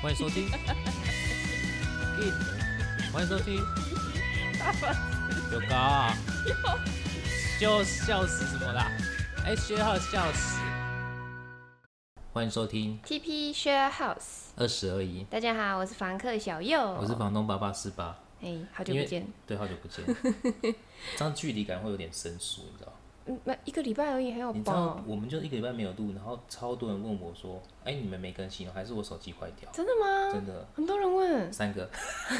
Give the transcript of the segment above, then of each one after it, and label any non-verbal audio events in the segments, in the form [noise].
欢迎收听，[laughs] 欢迎收听，有高啊，就笑死什么啦？哎，学号笑死。欢迎收听。TP Share House，二十而已，大家好，我是房客小右，我是房东八八四八。哎，好久不见，对，好久不见，[laughs] 这样距离感会有点生疏，你知道吗？嗯，那一个礼拜而已，还有你知道吧？我们就一个礼拜没有录，然后超多人问我说：“哎、你们没更新哦，还是我手机坏掉真的？”吗？真的，很多人问，三个，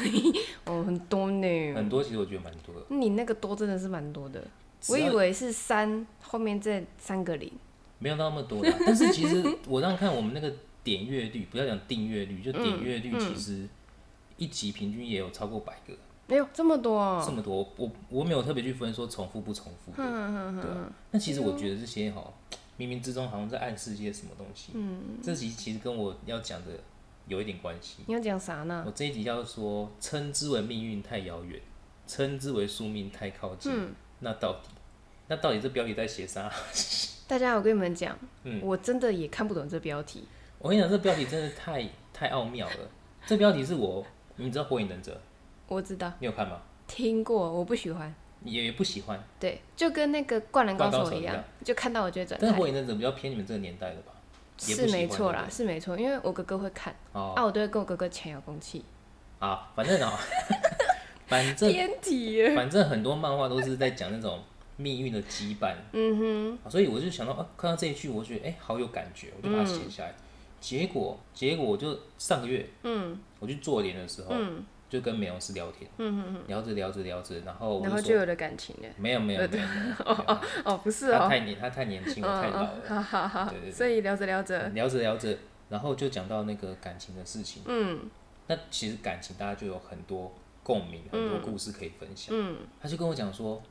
[laughs] 哦，很多呢。很多，其实我觉得蛮多的。你那个多真的是蛮多的，我只要以为是三后面这三个零，没有那么多啦，[laughs] 但是其实我让看我们那个点阅率，不要讲订阅率，就点阅率，其实一集平均也有超过百个，哎呦，这么多哦，这么多。我我没有特别去分说重复不重复的，对啊。那其实我觉得这些哈，冥冥之中好像在暗示些什么东西。嗯，这集其实跟我要讲的有一点关系。你要讲啥呢？我这一集要说称之为命运太遥远，称之为宿命太靠近。嗯那到底，那到底这标题在写啥？[laughs] 大家，我跟你们讲，嗯我真的也看不懂这标题。我跟你讲，这标题真的太太奥妙了。这标题是我，你知道《火影忍者》，我知道，你有看吗？听过，我不喜欢。也也不喜欢，对，就跟那个《灌篮高手》一样就看到我就会转但是《台。火影忍者》比较偏你们这个年代的吧？是没错啦，是没错，因为我哥哥会看，哦啊，我都会跟我哥哥抢遥控器。啊，反正啊，[laughs] 反正天体，反正很多漫画都是在讲那种命运的羁绊，嗯哼所以我就想到啊，看到这一句，我觉得哎、好有感觉，我就把它写下来。结果结果我就上个月，嗯我去做脸的时候，嗯就跟美容师聊天，嗯嗯聊着聊着聊着，然后嗯，然后就有了感情了。没有没有没有，没有哦，不是哦，他太年他太年轻，我太老了。好好好对对，对所以聊着聊着，聊着聊着，然后就讲到那个感情的事情。嗯那其实感情大家就有很多共鸣，很多故事可以分享。嗯他就跟我讲说：“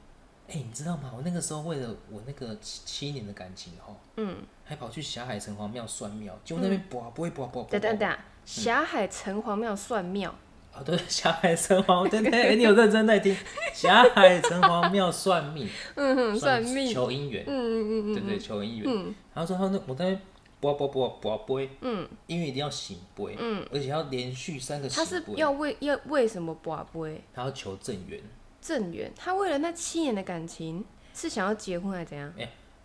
哎、你知道吗？我那个时候为了我那个七七年的感情哈，嗯，还跑去霞海城隍庙算庙，结果那边卜不会卜卜卜。等等等，霞海城隍庙算庙，啊，对，霞海城隍，对对，哎你有认真在听？霞海城隍庙算命，嗯哼，算命，求姻缘，嗯嗯嗯对对，求姻缘。嗯然后说他那我在那边卜卜卜卜杯，嗯因为一定要醒杯，嗯，而且要连续三个他是要为要为什么卜杯他要求正缘。正缘？他为了那七年的感情，是想要结婚还是怎样？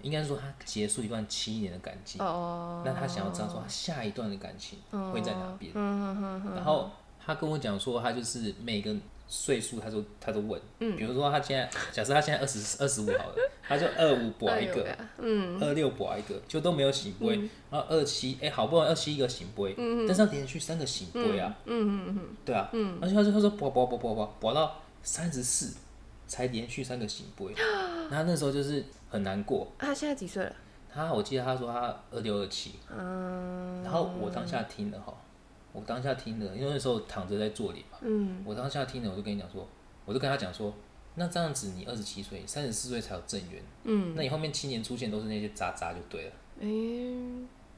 应该说他结束一段七年的感情，哦，那他想要知道说他下一段的感情会在哪边。嗯嗯嗯嗯然后他跟我讲说，他就是每个岁数，他都他都问，嗯。比如说他现在假设他现在二十二十五好了，[laughs] 他就二五博一个，嗯。二六博一个，就都没有醒杯，然后二七哎好不容易二七一个醒杯，但是要连续三个醒杯啊，嗯嗯嗯对啊，而且他说他说博博博博博博到三十四才连续三个醒杯，[gasps] 然后那时候就是很难过。啊，他现在几岁了？他我记得他说他二六二七，嗯然后我当下听了哈，我当下听了，因为那时候躺着在做脸嘛，嗯。我当下听了，我就跟你讲说，我就跟他讲说，那这样子你二十七岁，三十四岁才有正缘，嗯，那你后面七年出现都是那些渣渣就对了，诶，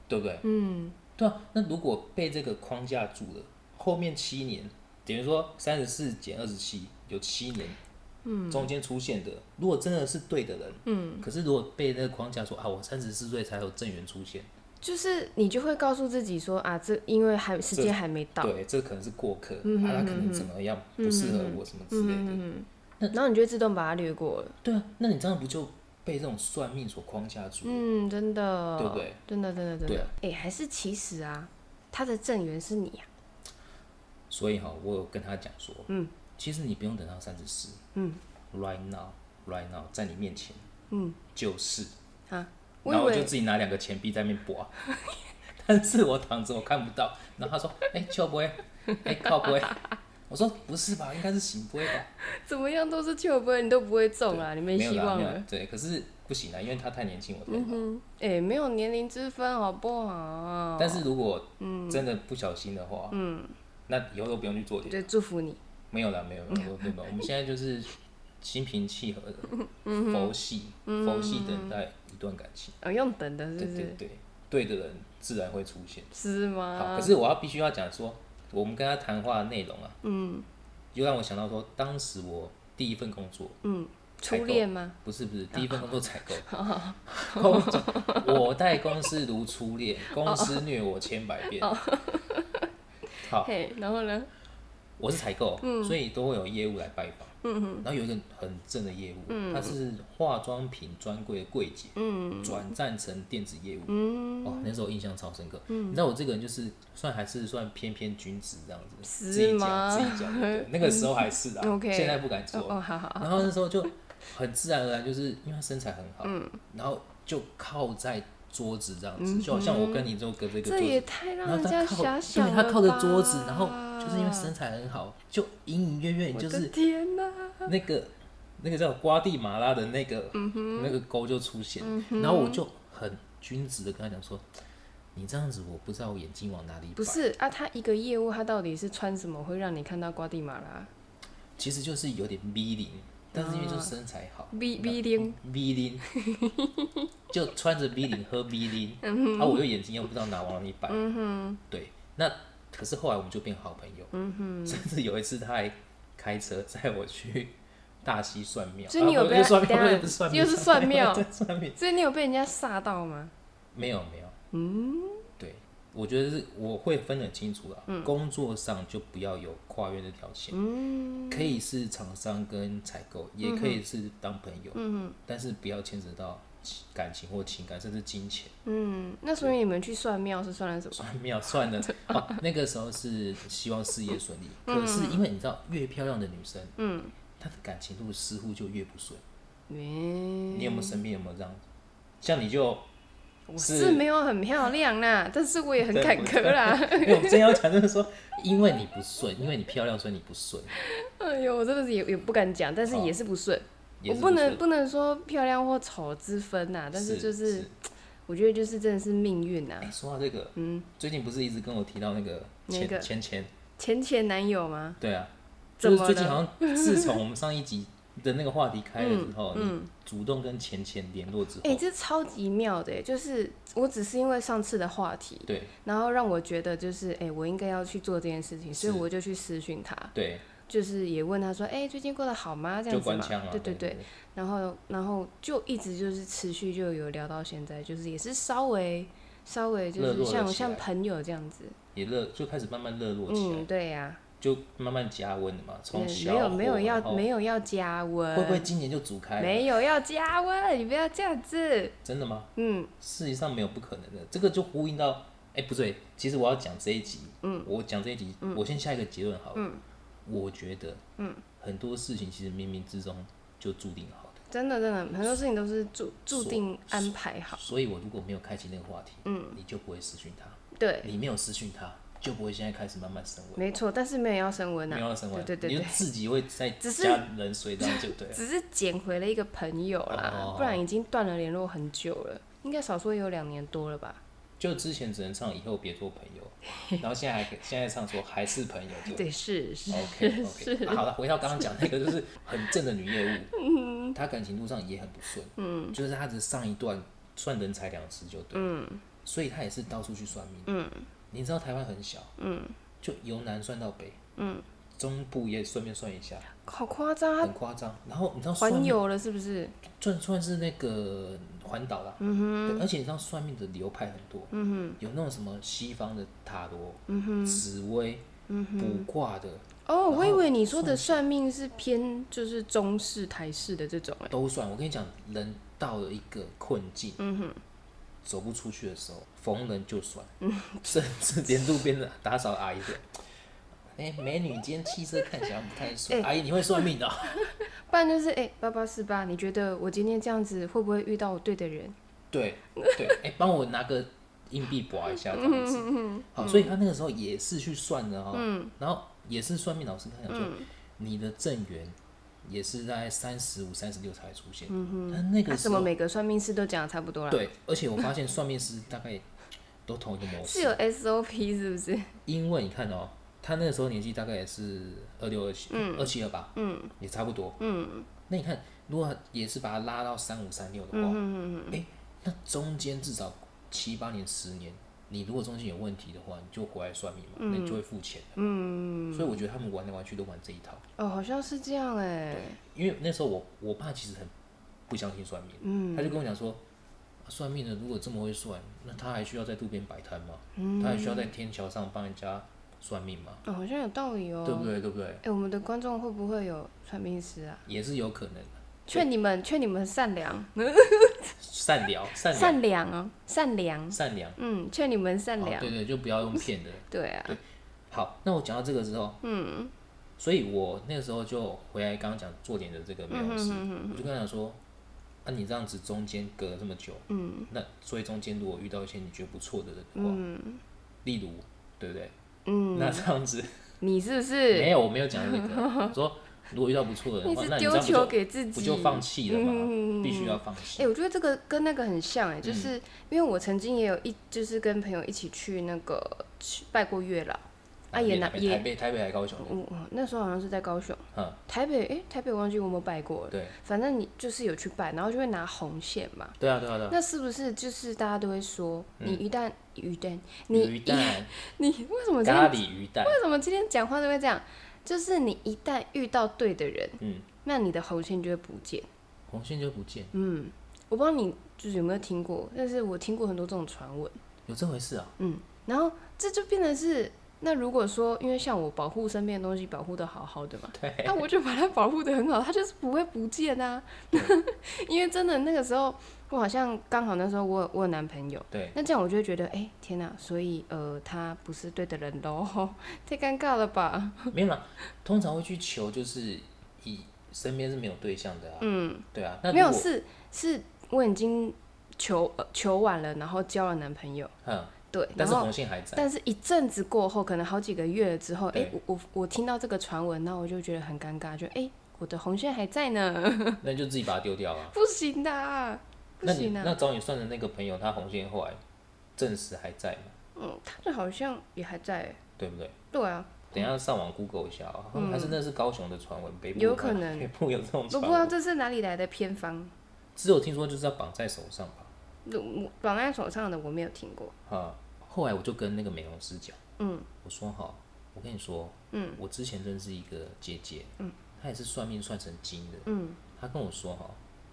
对不对？嗯。对啊，那如果被这个框架住了，后面七年等于说三十四减二十七有七年，嗯。中间出现的，如果真的是对的人，嗯，可是如果被那个框架说啊，我三十四岁才有正缘出现，就是你就会告诉自己说啊，这因为还时间还没到，对，这可能是过客，嗯啊，他可能怎么样不适合我什么之类的。嗯嗯，然后你就会自动把它略过了。对啊，那你这样不就被这种算命所框架住？嗯，真的，对不对？真的，真的，真的。哎、还是其实啊，他的正缘是你啊。所以哈，我有跟他讲说，嗯，其实你不用等到三十四嗯，right now，right now，在你面前嗯就是，啊，然后我就自己拿两个钱币在那边拨，[laughs] 但是我躺着我看不到，然后他说，哎、秋不会，哎、靠不会，我说不是吧，应该是醒不会吧？怎么样都是秋波，你都不会中啊，你没希望了。对，可是不行啊，因为他太年轻，我太老。嗯，哎、没有年龄之分，好不好？但是如果真的不小心的话，嗯，那以后都不用去做脸。就祝福你。没有了，没有没有没有没有，我们现在就是心平气和的 [laughs] 佛系，佛系等待一段感情。哦，用等的是不是？对对对，对的人自然会出现。是吗好，吗？可是我要必须要讲说，我们跟他谈话的内容啊，嗯就让我想到说，当时我第一份工作嗯，初恋吗？不是不是第一份工作采购，[laughs] [laughs] 工作我待公司如初恋，公司虐我千百遍。好，嘿，然后呢？我是采购，嗯所以都会有业务来拜访。然后有一个很正的业务，嗯。他是化妆品专柜的柜姐，转战成电子业务。嗯。哦，那时候印象超深刻。嗯。你知道我这个人就是算还是算偏偏君子这样子，是自己吗？讲自己讲。对。[laughs] 那个时候还是啊 OK 现在不敢哦做。哦，好好好，然后那时候就很自然而然，就是因为他身材很好，嗯。然后就靠在桌子这样子，就好像我跟你就隔着一个桌这也子，太让人家靠，遐想了对他靠着桌子，然后就是因为身材很好，就隐隐约约就是天哪！那个那个叫瓜地马拉的那个、嗯那个沟就出现，然后我就很君子的跟他讲说，你这样子我不知道我眼睛往哪里摆，不是啊，他一个业务，他到底是穿什么会让你看到瓜地马拉？其实就是有点 V 零，但是因为就是身材好？V V 零。V 零，[laughs] 就穿着 V 零喝 V 零，嗯啊，我又眼睛又不知道哪往哪里摆，对，那可是后来我们就变好朋友，嗯甚至有一次他还开车 [laughs] 载我去大溪算庙，所以你有被算等庙，一下不是算又是 [laughs] 算庙。所以你有被人家吓到吗？没有没有，嗯，对，我觉得是我会分得很清楚啦。嗯工作上就不要有跨越这条线，嗯，可以是厂商跟采购，也可以是当朋友，嗯，但是不要牵扯到情感情或情感，甚至金钱。嗯，那所以你们去算庙是算了什么？算庙算了 [laughs] 哦，那个时候是希望事业顺利，可是因为你知道，越漂亮的女生，嗯，她的感情路似乎就越不顺。嗯，你有没有身边有没有这样？像你就我是没有很漂亮啦，[laughs] 但是我也很坎坷啦。因为我真要讲，就是说，因为你不顺，因为你漂亮，所以你不顺，[laughs] 哎呦，我真的是也也不敢讲，但是也是不顺。我不能不能说漂亮或丑之分呐，但是是就是我觉得就是真的是命运呐哎、。说到这个，嗯，最近不是一直跟我提到那个哪个前前前，前前男友吗？对啊，怎么就是最近好像自从我们上一集的那个话题开了之后，嗯。你主动跟钱钱联络之后，哎、这超级妙的，就是我只是因为上次的话题，对。然后让我觉得就是哎、我应该要去做这件事情，所以我就去私讯他，对，就是也问他说，哎、最近过得好吗？这样子嘛，对对对，然后然后就一直就是持续就有聊到现在，就是也是稍微稍微就是像像朋友这样子，也热就开始慢慢热络起来，嗯，对呀、就慢慢加温的嘛，从嗯小没有没有要没有要加温，会不会今年就煮开？没有要加温，你不要这样子，真的吗？嗯。事实上没有不可能的，这个就呼应到，哎、不对，其实我要讲这一集，嗯，我讲这一集，我先下一个结论好了，嗯，我觉得，嗯，很多事情其实冥冥之中就注定好的，真的真的很多事情都是注注定安排好，所以我如果没有开启那个话题，嗯，你就不会私讯他，对，你没有私讯他，就不会现在开始慢慢升温，没错，但是没有要升温啊，没有要升温，对对对对，你就自己会再只是加冷水，这样就对了，[laughs] 只是捡回了一个朋友啦，哦。不然已经断了联络很久了，应该少说也有两年多了吧。就之前只能唱以后别做朋友，[laughs] 然后现在还可以现在唱说还是朋友，就对，是是 OK OK，[laughs] 好了，回到刚刚讲那个，就是很正的女业务，她感情路上也很不顺，嗯，就是她的上一段算人财两失就对，嗯，所以她也是到处去算命，嗯，你知道台湾很小，嗯，就由南算到北，嗯，中部也顺便算一下，好夸张，很夸张。然后你知道环游了是不是？算算是那个环岛啦，嗯哼，而且你知道算命的流派很多，嗯哼，有那种什么西方的塔罗，嗯哼，紫薇，嗯哼，卜卦的哦，我以为你说的算命是偏就是中式、台式的这种哎。都算。我跟你讲，人到了一个困境，嗯哼，走不出去的时候，逢人就算，嗯，甚至连路边的打扫阿姨说：“ [laughs] 哎、美女，今天气色看起来不太顺。阿姨，你会算命的哦、[laughs] 不然就是哎八八四八，你觉得我今天这样子会不会遇到我对的人？对对，哎、帮我拿个硬币刮一下这样子。好，所以他那个时候也是去算的哈、然后也是算命老师跟他讲说，你的正缘也是在三十五、三十六才出现。嗯哼那啊怎么个时候、每个算命师都讲的差不多啦？，对，而且我发现算命师大概都同一个模式。是有 SOP 是不是？因为你看哦，他那个时候年纪大概也是二六二七，二七二八，嗯，也差不多，嗯。那你看，如果也是把他拉到三五三六的话，嗯哎、那中间至少七八年、十年，你如果中间有问题的话，你就回来算命嘛，那你就会付钱的，嗯。所以我觉得他们玩来玩去都玩这一套，哦，好像是这样哎。对因为那时候我我爸其实很不相信算命，嗯，他就跟我讲说。啊算命的如果这么会算，那他还需要在路边摆摊吗？嗯他还需要在天桥上帮人家算命吗？哦，好像有道理哦。对不对？对不对？哎、我们的观众会不会有算命师啊？也是有可能的。劝你们，劝你们善良，善良，善良，善良啊，善良。善良。嗯，劝你们善良。哦对对，就不要用骗的。[laughs] 对啊，好，那我讲到这个之后，嗯，所以我那个时候就回来刚刚讲做点的这个美容师，我就跟他讲说，啊，你这样子中间隔了这么久，嗯，那所以中间如果遇到一些你觉得不错的人的话，例如，对不对？嗯，那这样子你是不是 [laughs] 没？有，我没有讲这个，我说如果遇到不错的人的话，你是丢球就给自己？不就放弃了吗？嗯必须要放弃。哎、弃。我觉得这个跟那个很像哎、嗯就是因为我曾经也有一，就是跟朋友一起去那个去拜过月老，啊也拿台也，北台北还高雄。的，我我那时候好像是在高雄，嗯，台北哎、台北我忘记我有没有拜过了，对。反正你就是有去拜，然后就会拿红线嘛，对啊对啊对啊，那是不是就是大家都会说，你一旦鱼蛋你，鱼你蛋、[laughs] 你为什么今咖天喱鱼蛋，为什么今天讲话都会这样？就是你一旦遇到对的人，嗯，那你的红线就会不见。红线就不见，嗯，我不知道你就是有没有听过，但是我听过很多这种传闻。有这回事啊？嗯，然后这就变成是，那如果说，因为像我保护身边的东西保护的好好的嘛，[laughs] 对，那我就把它保护的很好，它就是不会不见啊。[laughs] 因为真的那个时候，我好像刚好那时候我有我有男朋友，对，那这样我就会觉得，哎、天哪，所以呃，他不是对的人喽，[laughs] 太尴尬了吧？没有啦，通常会去求，就是以身边是没有对象的啊。嗯，对啊，那没有，是是我已经求、呃、求完了，然后交了男朋友，嗯，对，但是红线还在。但是一阵子过后，可能好几个月了之后，哎、对。我我我听到这个传闻，那我就觉得很尴尬，就哎、我的红线还在呢，[laughs] 那你就自己把它丢掉啊。不行的啊，不那你行啊，那找你算的那个朋友，他红线后来证实还在吗？嗯，他的好像也还在、欸，对不对？对啊，等一下上网 Google 一下啊，还是那是高雄的传闻，北部有可能。[laughs] 北部有这种我不知道，这是哪里来的偏方，只有听说就是要绑在手上吧。我绑在手上的我没有听过，啊，后来我就跟那个美容师讲，嗯，我说哈，我跟你说，嗯，我之前认识一个姐姐，嗯，她也是算命算成精的，嗯，她跟我说哈，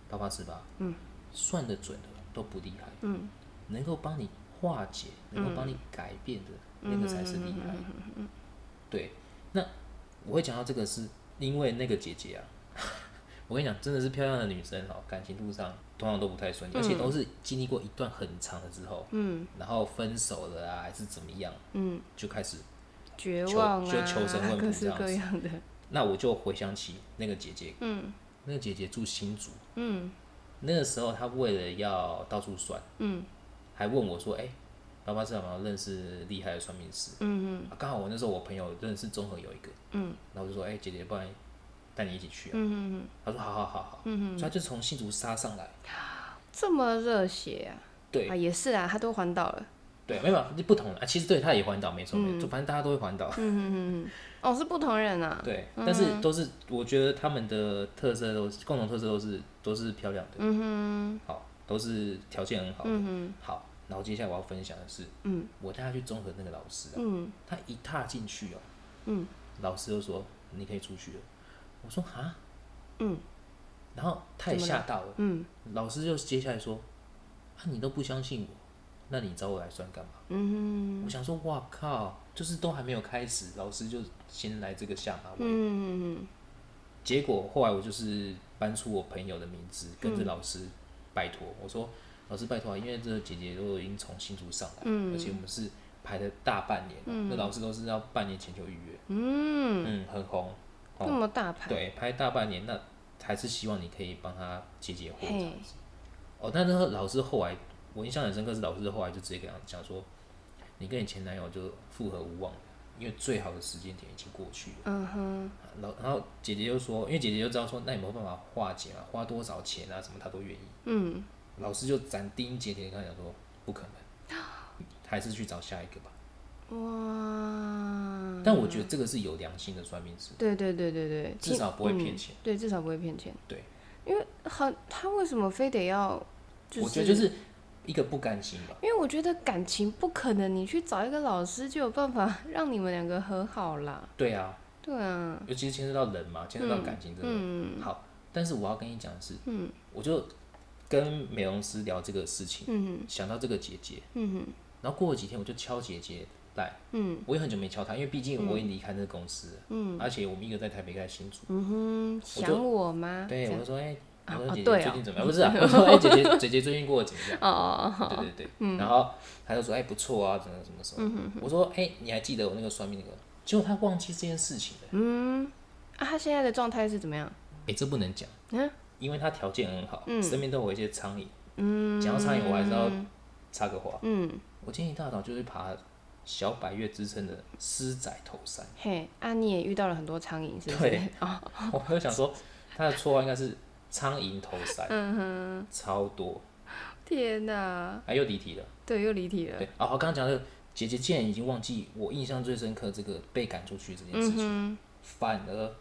八八四八，嗯，算得准的都不厉害，嗯，能够帮你化解，能够帮你改变的、那个才是厉害，对，那我会讲到这个是因为那个姐姐啊，[laughs] 我跟你讲，真的是漂亮的女生哦，感情路上通常都不太顺利，而且都是经历过一段很长的之后，嗯。然后分手了啊，还是怎么样，嗯，就开始，绝求望啊，就求神问卜这样子。各样的，那我就回想起那个姐姐，嗯。那个姐姐住新竹，嗯那个时候他为了要到处算，嗯还问我说，哎、爸爸是有没有认识厉害的算命师？嗯嗯啊刚好我那时候我朋友认识综合有一个，嗯然后我就说，哎、姐姐，不然带你一起去啊。嗯嗯他说，好好好好。嗯所以他就从新竹杀上来。这么热血啊！对啊，也是啊，他都环岛了。对，没有不同了啊，其实对他也环岛，没错没错，反正大家都会环岛。嗯嗯嗯嗯，哦，是不同人啊。[laughs] 对，但是都是我觉得他们的特色都是共同特色都是都是漂亮的，嗯好，都是条件很好，的。嗯，好，然后接下来我要分享的是，嗯。我带他去综合那个老师啊，嗯。他一踏进去哦，嗯。老师就说你可以出去了。我说哈，嗯。然后他也吓到了，嗯。老师就接下来说，啊你都不相信我，那你找我来算干嘛？嗯我想说，哇靠，就是都还没有开始，老师就先来这个下马威。嗯嗯结果后来我就是搬出我朋友的名字，跟着老师拜托，我说老师拜托啊，因为这个姐姐都已经从新竹上来，嗯。而且我们是排了大半年了，那老师都是要半年前就预约，嗯，嗯，很红，那么大牌。对，排大半年，那还是希望你可以帮他解解惑这嘿样子。哦，但是老师后来我印象很深刻，是老师后来就直接跟他讲说，你跟你前男友就复合无望了，因为最好的时间点已经过去了。嗯哼，然后然后姐姐就说，因为姐姐就知道说，那有没有办法化解啊？花多少钱啊？什么她都愿意。嗯老师就斩钉截铁跟他讲说，不可能，[gasps] 还是去找下一个吧。哇。但我觉得这个是有良心的算命师，对对对对对，至少不会骗嗯钱。对，至少不会骗钱。对，因为很他为什么非得要？就是、我觉得就是一个不甘心吧。因为我觉得感情不可能，你去找一个老师就有办法让你们两个和好啦。对啊，对啊，尤其是牵涉到人嘛，牵涉到感情，真的、嗯。好。但是我要跟你讲的是，嗯。我就跟美容师聊这个事情，嗯想到这个姐姐，嗯然后过了几天，我就敲姐姐来，嗯，我也很久没敲她，因为毕竟我已经离开那个公司，嗯，而且我们一个在台北，一个在新竹，嗯哼，想我吗？对，我就说，哎，我说姐姐最近怎么样？不是啊，我说，哎，姐姐姐姐最近过得怎么样？哦对对对，然后他就说，哎，不错啊，怎么怎么什么？我说，哎，你还记得我那个算命那个？结果他忘记这件事情了，嗯啊，他现在的状态是怎么样？哎，这不能讲，嗯因为他条件很好，身边都有一些苍蝇，嗯，讲到苍蝇，我还是要插个话，嗯，我今天一大早就去爬小百岳之称的狮仔头山，嘿，啊，你也遇到了很多苍蝇，是不是对？哦，我就想说他的绰号应该是苍蝇头山，超多，天哪，哎，又离题了。对，又离题了。对，啊，我刚刚讲的姐姐竟然已经忘记我印象最深刻这个被赶出去这件事情，反而，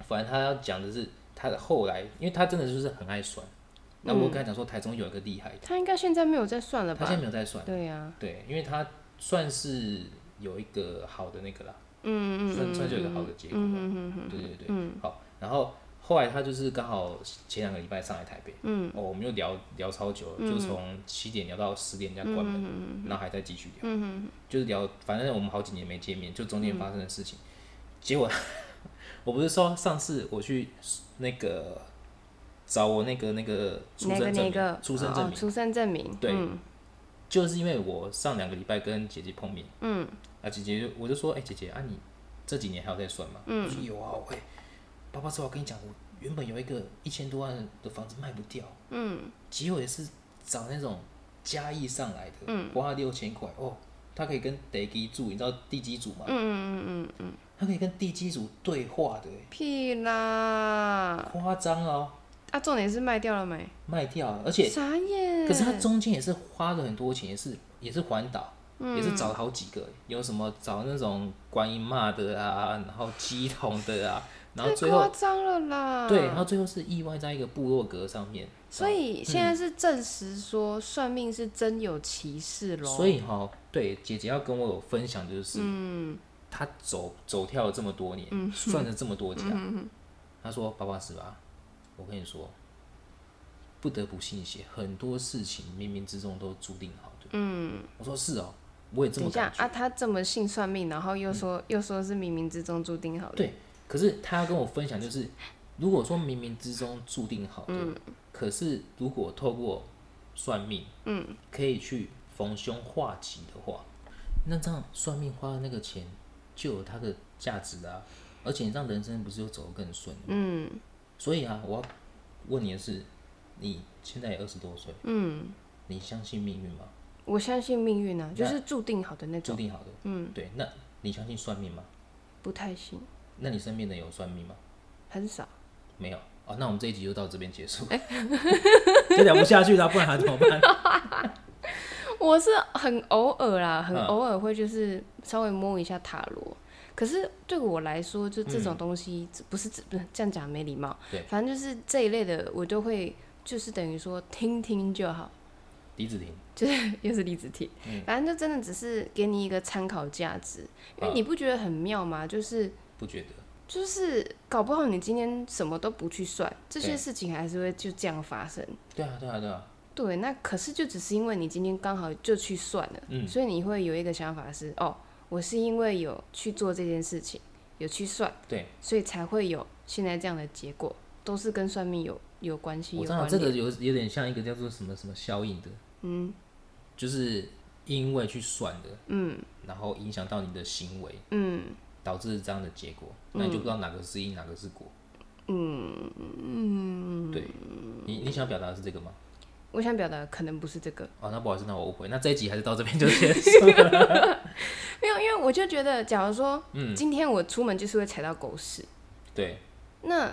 反而他要讲的是他的后来，因为他真的就是很爱算。那我跟他讲说，台中有一个厉害的，他应该现在没有在算了吧？他现？在没有在算，对呀，对，因为他算是有一个好的那个啦，嗯嗯算算是有一个好的结果嗯，嗯嗯对对对，好，然后后来他就是刚好前两个礼拜上来台北，嗯。哦，我们又聊聊超久了，就从七点聊到十点，人家关门，然后还在继续聊，就是聊，反正我们好几年没见面，就中间发生的事情，结果 [laughs] 我不是说上次我去那个找我那个那个出生证出生证明，哦出生证明，对。嗯。就是因为我上两个礼拜跟姐姐碰面，嗯，啊姐姐我就说，哎、姐姐啊你这几年还有在算吗？嗯，说有啊，喂、爸爸说我跟你讲，我原本有一个一千多万的房子卖不掉，嗯，结果也是找那种嘉义上来的，嗯，花六千块哦，他可以跟地基住，你知道地基组吗？嗯嗯嗯嗯嗯，他可以跟地基组对话的、屁啦！夸张哦，啊，重点是卖掉了没？卖掉了，而且傻眼。可是他中间也是花了很多钱，也是也是环岛，嗯也是找了好几个，有什么找那种观音骂的啊，然后鸡桶的啊，然后太最后夸张了啦！对，然后最后是意外在一个部落格上面，所以现在是证实说算命是真有歧视咯。所以哈、对姐姐要跟我有分享就是，嗯，她走走跳了这么多年，嗯算了这么多家，她说爸爸是吧？我跟你说，不得不信邪，很多事情冥冥之中都注定好的。嗯，我说是哦，我也这等么感觉。一下啊，他这么信算命，然后又说、又说是冥冥之中注定好的。对，可是他要跟我分享，就是如果说冥冥之中注定好的，嗯可是如果透过算命，嗯，可以去逢凶化吉的话，那这样算命花的那个钱就有它的价值啊，而且让人生不是又走得更顺。嗯所以啊，我要问你的是，你现在也二十多岁，嗯，你相信命运吗？我相信命运啊，就是注定好的那种，注定好的，嗯，对。那你相信算命吗？不太信，那你身边的有算命吗？很少。没有哦，那我们这一集就到这边结束，[laughs] 就聊不下去了，不然还怎么办？[laughs] 我是很偶尔啦，很嗯偶尔会就是稍微摸一下塔罗。可是对我来说，就这种东西，不是不是这样讲没礼貌。对反正就是这一类的，我都会就是等于说听听就好，李子婷，就是又是李子婷。嗯反正就真的只是给你一个参考价值，因为嗯你不觉得很妙吗？就是不觉得？就是搞不好你今天什么都不去算，这些事情还是会就这样发生。对啊，对啊，对啊，对，那可是就只是因为你今天刚好就去算了，嗯。所以你会有一个想法是，哦，我是因为有去做这件事情，有去算，对，所以才会有现在这样的结果，都是跟算命有有关系，我知道有关联。这个有有点像一个叫做什么什么效应的，嗯。就是因为去算的，嗯。然后影响到你的行为，嗯导致这样的结果，那你就不知道哪个是因，哪个是果。嗯嗯，对，你你想表达的是这个吗？我想表达的可能不是这个，哦，那不好意思，那我误会。那这一集还是到这边就 [laughs] 结束了。[laughs] 没有，因为我就觉得，假如说嗯，今天我出门就是会踩到狗屎，对。那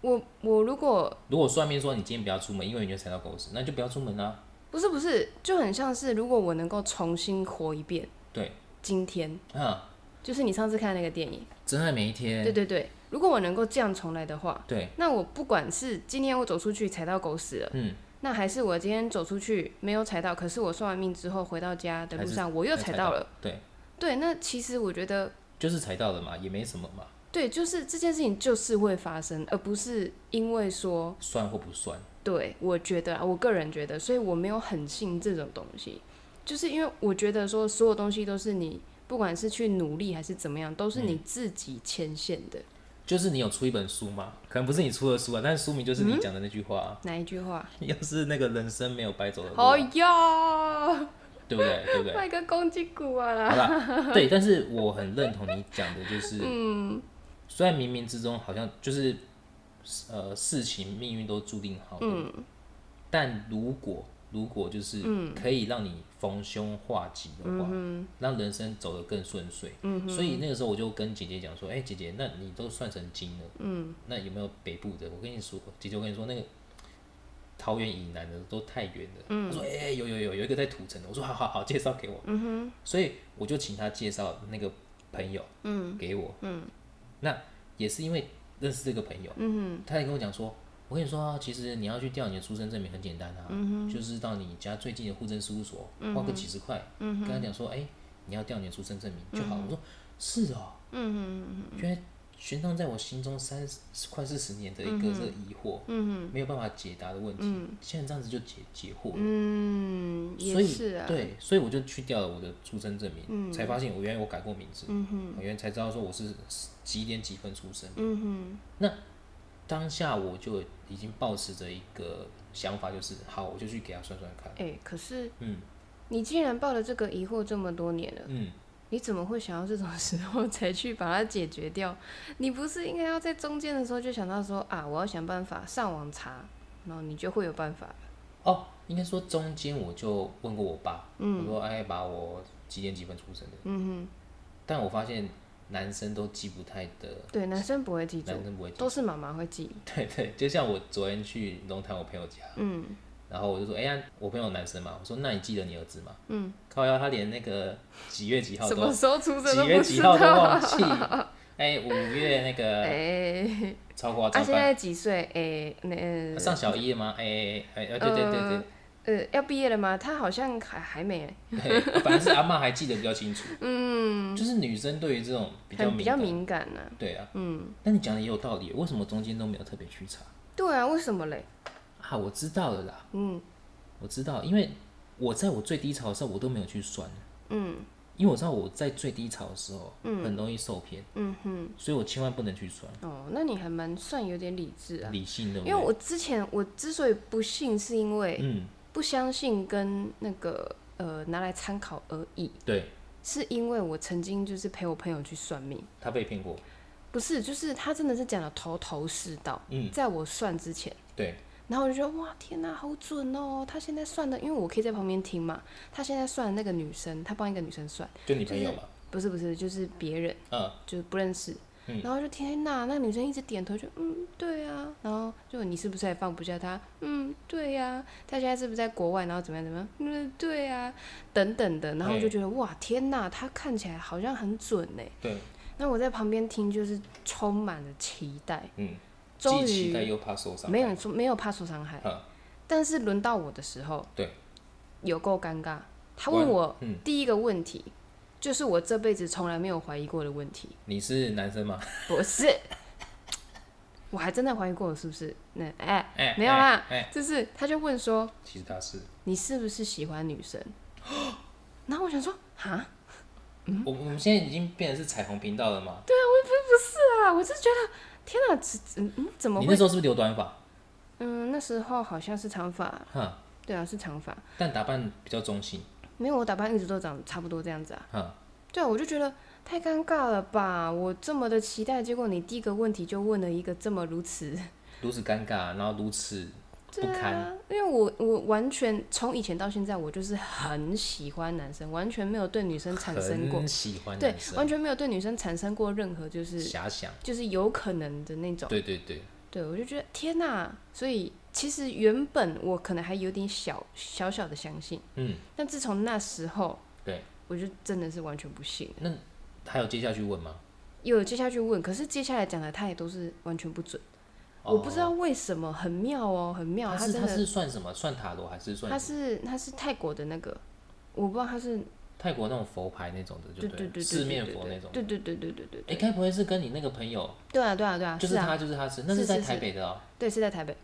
我我如果如果算命说你今天不要出门，因为你就踩到狗屎，那就不要出门啊。不是不是，就很像是如果我能够重新活一遍对，今天。啊，就是你上次看的那个电影，真爱每一天。对对对。如果我能够这样重来的话，对，那我不管是今天我走出去踩到狗屎了，嗯，那还是我今天走出去没有踩到，可是我算完命之后回到家的路上我又踩踩到了，对，对，那其实我觉得，就是踩到了嘛，也没什么嘛，对，就是这件事情就是会发生，而不是因为说，算或不算。对我觉得啊，我个人觉得，所以我没有很信这种东西。就是因为我觉得说所有东西都是你不管是去努力还是怎么样，都是嗯你自己牵线的。就是你有出一本书嘛，可能不是你出的书啊，但是书名就是你讲的那句话、啊，哪一句话？[laughs] 要是那个人生没有白走的路啊、哦哟，对不对？对不对？[laughs] 卖个公鸡骨啊啦！好啦，对，但是我很认同你讲的，就是，[laughs] 嗯虽然冥冥之中好像就是，呃，事情命运都注定好的，嗯但如果如果就是可以让你逢凶化吉的话，嗯让人生走得更顺遂，所以那个时候我就跟姐姐讲说，哎、姐姐，那你都算成金了，嗯那有没有北部的？我跟你说，姐姐，我跟你说，那个桃园以南的都太远了。嗯她说，哎、有有有有一个在土城的。我说，好好好，介绍给我。嗯所以我就请他介绍那个朋友，给我。那也是因为认识这个朋友，他也跟我讲说，我跟你说啊，其实你要去调你的出生证明很简单啊，就是到你家最近的户政事务所花个几十块，跟他讲说，哎、你要调你的出生证明就好。我说是哦，原来悬荡在我心中三十快四十年的一个这个疑惑，没有办法解答的问题，现在这样子就解解惑了。嗯，所以是啊。对，所以我就去调了我的出生证明，才发现我原来我改过名字，嗯我原来才知道说我是几点几分出生。嗯当下我就已经抱持着一个想法，就是好，我就去给他算算看。哎、可是嗯你既然抱了这个疑惑这么多年了，嗯，你怎么会想到这种时候才去把它解决掉？你不是应该要在中间的时候就想到说啊，我要想办法上网查，然后你就会有办法了。哦，应该说中间我就问过我爸，嗯我说哎，爸，我几点几分出生的？嗯哼但我发现男生都记不太得，哼，对，男生不会记住男，生不会记。都是妈妈会记。[laughs] 对对，就像我昨天去龙潭我朋友家，嗯然后我就说，哎呀，我朋友男生嘛，我说那你记得你儿子吗？嗯，靠腰他连那个几月几号都什么时候出生几月几号都道。忘记。[laughs] 哎，五月那个哎、啊，超夸张，班现在几岁？哎、那、呃上小一了吗？哎哎哎，对对对对呃，要毕业了吗？他好像还还没。[laughs] 对，反正是阿妈还记得比较清楚。嗯，就是女生对于这种比较比较敏感，呢、对啊。嗯，那你讲的也有道理，为什么中间都没有特别去查？对啊，为什么嘞？啊，我知道了啦，嗯我知道，因为我在我最低潮的时候，我都没有去算，嗯因为我知道我在最低潮的时候，很容易受骗，嗯哼，所以我千万不能去算，哦，那你还蛮算有点理智啊。理性的。因为我之前我之所以不信，是因为嗯，不相信跟那个呃拿来参考而已，对。是因为我曾经就是陪我朋友去算命，他被骗过，不是，就是他真的是讲的头头是道，嗯，在我算之前。对，然后我就觉得哇天哪，好准哦！他现在算的，因为我可以在旁边听嘛。他现在算的那个女生，他帮一个女生算，就你朋友嘛，不是不是，就是别人，嗯，就是不认识。嗯然后就天哪，那女生一直点头就，嗯对啊。然后就你是不是还放不下他？嗯对呀、他现在是不是在国外？然后怎么样怎么样？嗯对呀、等等的。然后我就觉得哇天哪，他看起来好像很准呢。对，那我在旁边听，就是充满了期待。嗯，终期待又怕受伤，没有说没有怕受伤害，嗯，但是轮到我的时候，对，有够尴尬。他问我嗯第一个问题，就是我这辈子从来没有怀疑过的问题，你是男生吗？[laughs] 不是，我还真的怀疑过，是不是？那哎、哎，没有啦哎，哎就是他就问说其实他是，你是不是喜欢女生？[gasps] 然后我想说啊，我我们现在已经变成是彩虹频道了吗？对啊，我就觉得天哪，这嗯嗯怎么？你那时候是不是留短发？嗯，那时候好像是长发，哈，对啊，是长发。但打扮比较中性，没有，我打扮一直都长差不多这样子啊。哈，对啊，我就觉得太尴尬了吧！我这么的期待，结果你第一个问题就问了一个这么如此 [laughs] 如此尴尬，然后如此不对堪，啊，因为我我完全从以前到现在，我就是很喜欢男生，完全没有对女生产生过，喜欢对完全没有对女生产生过任何就是遐想，就是有可能的那种。对对对，对，我就觉得天哪！所以其实原本我可能还有点小小小的相信，嗯，但自从那时候，对，我就真的是完全不信。那还有接下去问吗？有接下去问，可是接下来讲的他也都是完全不准。我不知道为什么，很妙哦，很妙。他是他他，是算什么？算塔罗还是算他是他是泰国的那个，我不知道他是泰国那种佛牌那种的，就对了，对对对四面佛那种。对对对对对对哎，对，该不会是跟你那个朋友，对啊对啊对啊，就是他，啊，就是他是，那是在台北的哦。对是在台北，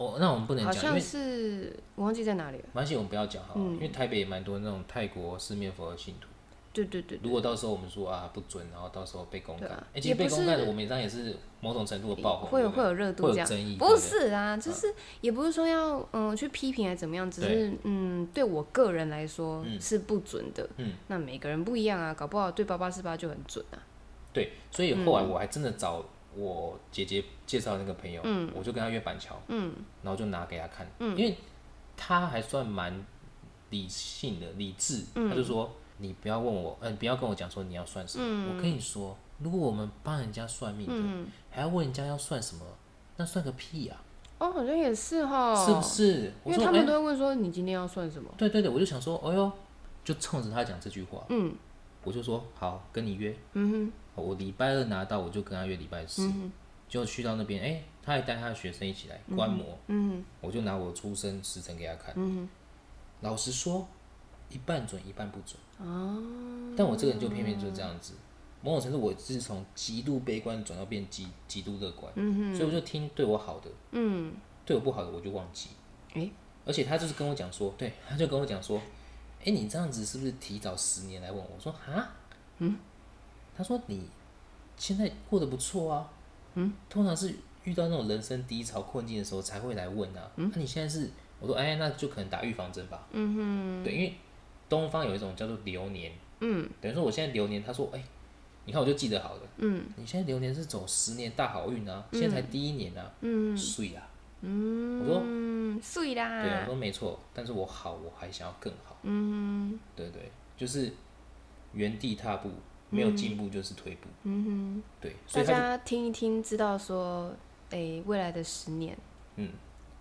哦，那我们不能讲，好像是我忘记在哪里了。没关系，我们不要讲好了，嗯因为台北也蛮多那种泰国四面佛的信徒。对对对，如果到时候我们说啊不准，然后到时候被公干，对啊哎、其实被公干的我们这样也是某种程度的爆红，会有会有热度这样。会有争议，不是啊，就是也不是说要嗯去批评还是怎么样，只是嗯对我个人来说嗯是不准的。嗯，那每个人不一样啊，搞不好对八八四八就很准啊。对，所以后来我还真的找我姐姐介绍那个朋友，嗯。我就跟他约板桥，嗯。然后就拿给他看，因为他还算蛮理性的、理智，嗯。他就说你不要问我，嗯、不要跟我讲说你要算什么，我跟你说，如果我们帮人家算命的，嗯，还要问人家要算什么，那算个屁呀、哦，好像也是哈，是不？是？因为他们都会问说你今天要算什么？对对对，我就想说，哎呦，就冲着他讲这句话，嗯。我就说好，跟你约，嗯我礼拜二拿到，我就跟他约礼拜四，嗯就去到那边，哎、他还带他的学生一起来观摩，嗯我就拿我出生时辰给他看。嗯老实说，一半准一半不准。哦，但我这个人就偏偏就是这样子，某种程度我是从极度悲观转到变极极度乐观，嗯所以我就听对我好的，嗯，对我不好的我就忘记。诶而且他就是跟我讲说，对，他就跟我讲说，哎、你这样子是不是提早十年来问我？我说啊，嗯，他说你现在过得不错啊，嗯，通常是遇到那种人生低潮困境的时候才会来问啊，那、你现在是，我说哎、那就可能打预防针吧，嗯哼，对，因为东方有一种叫做流年，嗯，等于说我现在流年，他说哎、你看我就记得好了，嗯，你现在流年是走十年大好运啊，现在才第一年啊，嗯。碎啊，嗯，我说嗯，碎啦，对，我说没错，但是我好，我还想要更好。嗯对对，就是原地踏步，没有进步就是退步。嗯对，哼，所以大家听一听，知道说，诶，未来的十年嗯，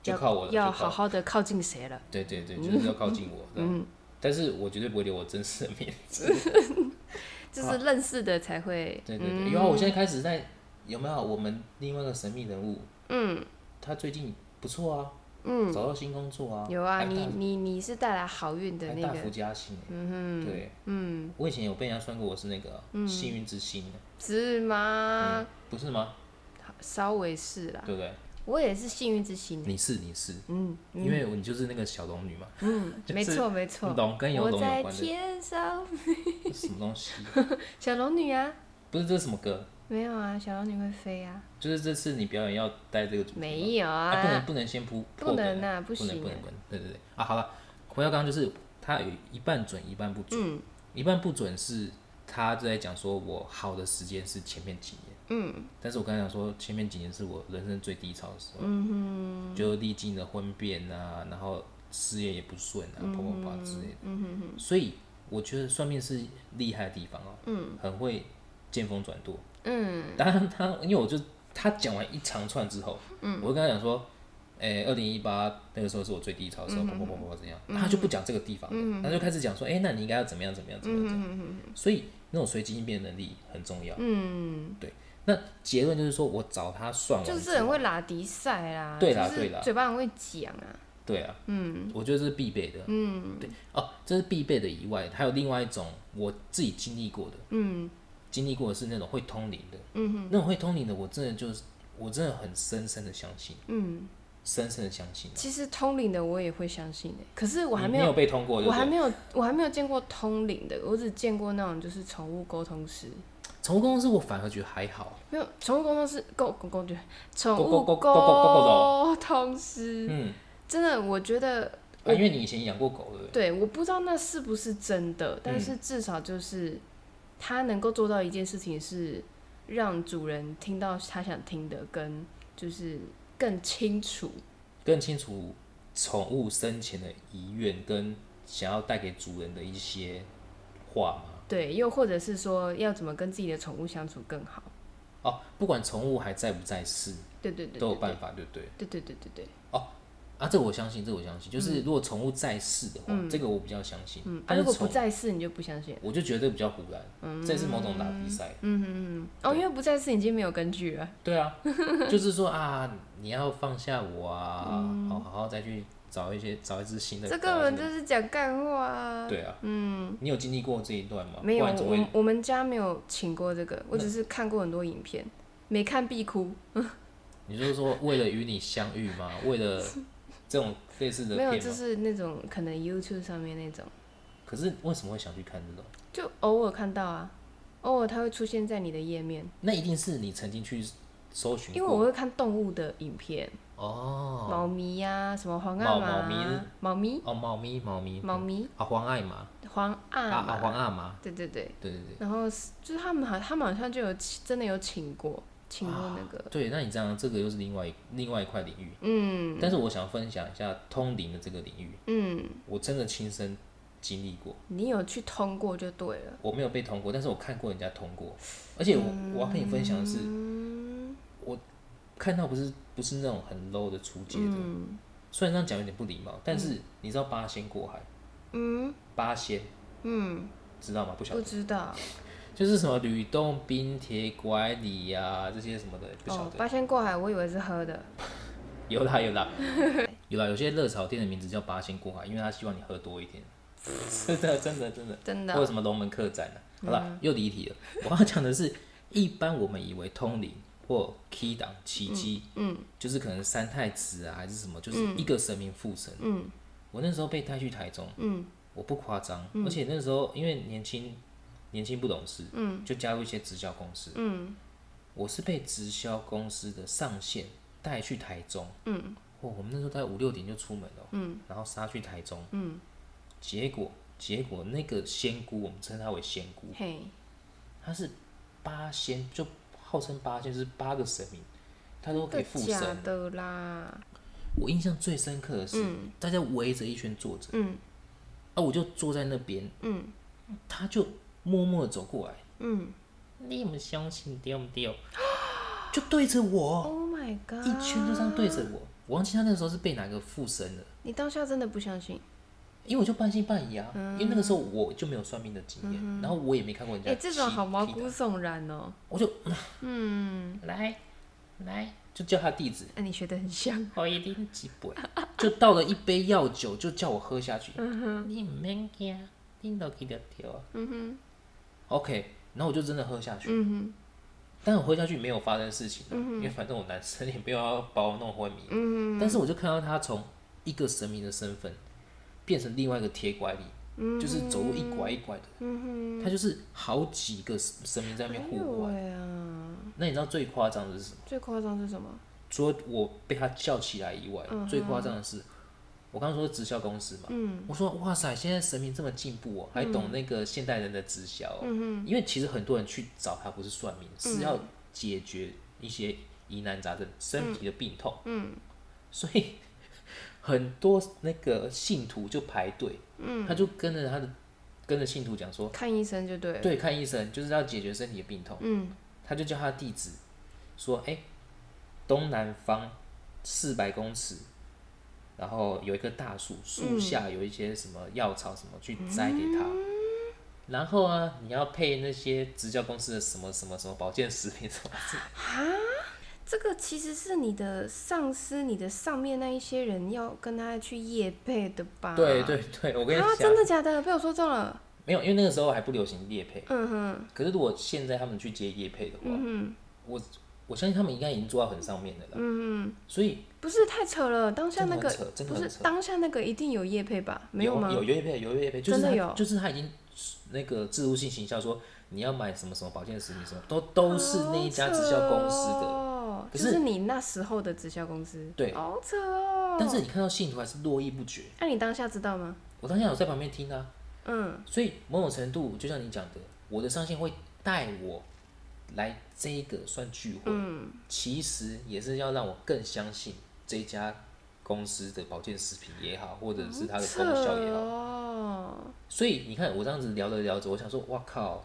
就要靠我了，要好好的靠近谁了？对对对，就是要靠近我。嗯，但是我绝对不会留我真实的面子。[laughs] 就是认识的才会，对对对，因为我现在开始在有没有我们另外一个神秘人物，嗯他最近不错啊，嗯，找到新工作啊，有啊，你你你是带来好运的那个。大幅个，加薪欸。嗯哼，对，嗯，我以前有被人家算过我是那个幸运之星的，是吗？不是吗？稍微是啦，对不对？我也是幸运之星，你是你是，嗯因为你就是那个小龙女嘛，嗯，没错没错，龙跟有我在龙有关的。天上，[laughs] 什么东西？小龙女啊，不是这是什么歌？没有啊，小龙女会飞啊，就是这次你表演要带这个主题吗？没有啊，不能啊，不能先铺，不能啊，不不能行啊，不能不能，对对对。啊，好了，回到刚刚就是他有一半准一半不准，嗯。一半不准是他在讲说我好的时间是前面几年，嗯。但是我刚才讲说前面几年是我人生最低潮的时候，嗯就历经了婚变啊，然后事业也不顺啊，嗯啪啪啪之类的，所以我觉得算命是厉害的地方哦，嗯。很会见风转舵。嗯。当然他，因为我就他讲完一长串之后，嗯。我就跟他讲说，诶、2二零一八那个时候是我最低潮的时候，啪啪啪啪怎样，那他就不讲这个地方了，他就开始讲说，诶、那你应该要怎么样怎么样怎么样怎么样，所以那种随机应变的能力很重要。嗯，对。那结论就是说我找他算完，就是很会拉迪赛啦，对啦对啦嘴巴很会讲啊，对啊，嗯，我觉得这是必备的，嗯，对。哦，这是必备的以外，还有另外一种我自己经历过的，嗯经历过的是那种会通灵的，嗯哼。那种会通灵的，我真的就是我真的很深深的相信，嗯，深深的相信。其实通灵的我也会相信的，可是我还你没没有，被通过？我还没有，我还没有见过通灵的，我只见过那种就是宠物沟通师。宠物沟通师我反而觉得还好，没有，宠物沟通师沟沟沟对，宠物沟通师，嗯，真的，我觉得啊，因为你以前养过狗，对不对？对，我不知道那是不是真的，但是至少就是他能够做到一件事情，是让主人听到他想听的，跟就是更清楚。更清楚宠物生前的遗愿跟想要带给主人的一些话嘛。对，又或者是说要怎么跟自己的宠物相处更好。哦，不管宠物还在不在世，对对对，对都有办法，对不对？对对对对对，啊，这我相信，这我相信。就是如果宠物在世的话，这个我比较相信。嗯，啊，但是如果不宠，在世，你就不相信。我就觉得比较胡乱，这是某种打比赛。嗯嗯嗯，哦，因为不在世已经没有根据了。对啊，[laughs] 就是说啊，你要放下我啊，嗯好好好再去找一些找一只新的狗这。根本就是讲干话啊。对啊，嗯，你有经历过这一段吗？没有，不然怎么会我我们家没有请过这个，我只是看过很多影片，没看必哭。[laughs] 你就是说为了与你相遇吗？为了这种类似的没有，就是那种可能 YouTube 上面那种，可是为什么会想去看这种？就偶尔看到啊，偶尔它会出现在你的页面，那一定是你曾经去搜寻因为我过会看动物的影片，哦。猫咪呀、什么黄猫阿玛猫咪。啊，猫咪，哦，猫咪猫咪。猫咪，啊，黄爱嘛黄阿啊黄阿玛，对对对，对对对。然后是就是他们好，他们好像就有真的有请过，请过那个，对，那你这样，这个又是另外另外一块领域。嗯。但是我想分享一下通灵的这个领域，嗯，我真的亲身经历过。你有去通过就对了，我没有被通过，但是我看过人家通过，而且我我要跟你分享的是，我看到不是不是那种很 low 的出街的，嗯。虽然这样讲有点不礼貌，但是你知道八仙过海，嗯。八仙。嗯，知道吗？不晓不得，知道就是什么吕洞宾、铁拐李呀、这些什么的，不晓哦，得。八仙过海，我以为是喝的，[laughs] 有啦有啦。有啦，有些热炒店的名字叫八仙过海，因为他希望你喝多一点。[laughs] 真的真的真的，真的。或者什么龙门客栈呢、好了，又离题了。我要讲的是，一般我们以为通灵或 key 档奇迹，嗯，就是可能三太子啊，还是什么，就是一个神明附身。嗯。我那时候被带去台中，嗯。我不夸张，而且那时候因为年轻年轻不懂事，嗯，就加入一些直销公司。嗯。我是被直销公司的上线带去台中，嗯。哦，我们那时候大概五六点就出门了，嗯，然后杀去台中，嗯，结果结果那个仙姑，我们称她为仙姑，嘿，她是八仙，就号称八仙，就是八个神明，她都可以附假身。的啦，我印象最深刻的是，嗯。大家围着一圈坐着，嗯。啊，我就坐在那边，嗯。她就默默地走过来，嗯你们相信对不对？[gasps] 就对着我，，Oh my god，一圈就这样对着我。我忘记他那个时候是被哪个附身了，你当下真的不相信？因为我就半信半疑啊，因为那个时候我就没有算命的经验，然后我也没看过人家哎、踢。这种好毛骨悚然哦。我就嗯 [sighs] 来来，就叫他地址，那、你学的很像。我一定几杯，就倒了一杯药酒，就叫我喝下去。你唔免惊，你都去得跳啊。嗯哼。OK，然后我就真的喝下去，嗯但我喝下去没有发生事情啊，因为反正我男生也不要把我弄昏迷。嗯但是我就看到他从一个神明的身份变成另外一个铁拐李，就是走路一拐一拐的。嗯他就是好几个神明在那边互换。喂啊！那你知道最夸张的是什么？最夸张是什么？除了我被他叫起来以外，最夸张的是，我刚刚说直销公司嘛，嗯我说哇塞，现在神明这么进步哦，还懂那个现代人的直销、哦，嗯因为其实很多人去找他不是算命，是要解决一些疑难杂症、身体的病痛，嗯所以很多那个信徒就排队，嗯，他就跟着他的跟着信徒讲说，看医生就对了。对，看医生就是要解决身体的病痛，嗯他就叫他的地址，说，哎、东南方四百公尺，然后有一棵大树，树下有一些什么药草什么，去摘给他。然后啊，你要配那些直销公司的什么什么什么保健食品什么的，这个其实是你的上司，你的上面那一些人要跟他去夜配的吧？对对对，我跟你啊，讲，真的假的？被我说中了。没有，因为那个时候还不流行夜配。嗯哼，可是如果现在他们去接夜配的话，嗯我我相信他们应该已经做到很上面的了。哼，嗯所以，不是太扯了。当下那个真的很扯，真的不是扯。当下那个一定有业配吧？没有吗？有有业配，有业配，就是他真的有就是他已经那个植入性行销说你要买什么什么保健食品什么，都都是那一家直销公司的。哦，可就是是你那时候的直销公司。对好扯哦。但是你看到信徒还是络绎不绝。那、你当下知道吗？我当下有在旁边听啊，嗯所以某种程度就像你讲的，我的上线会带我来这个算聚会，嗯其实也是要让我更相信这家公司的保健食品也好，或者是它的功效也好。哦。所以你看，我这样子聊着聊着，我想说，哇靠，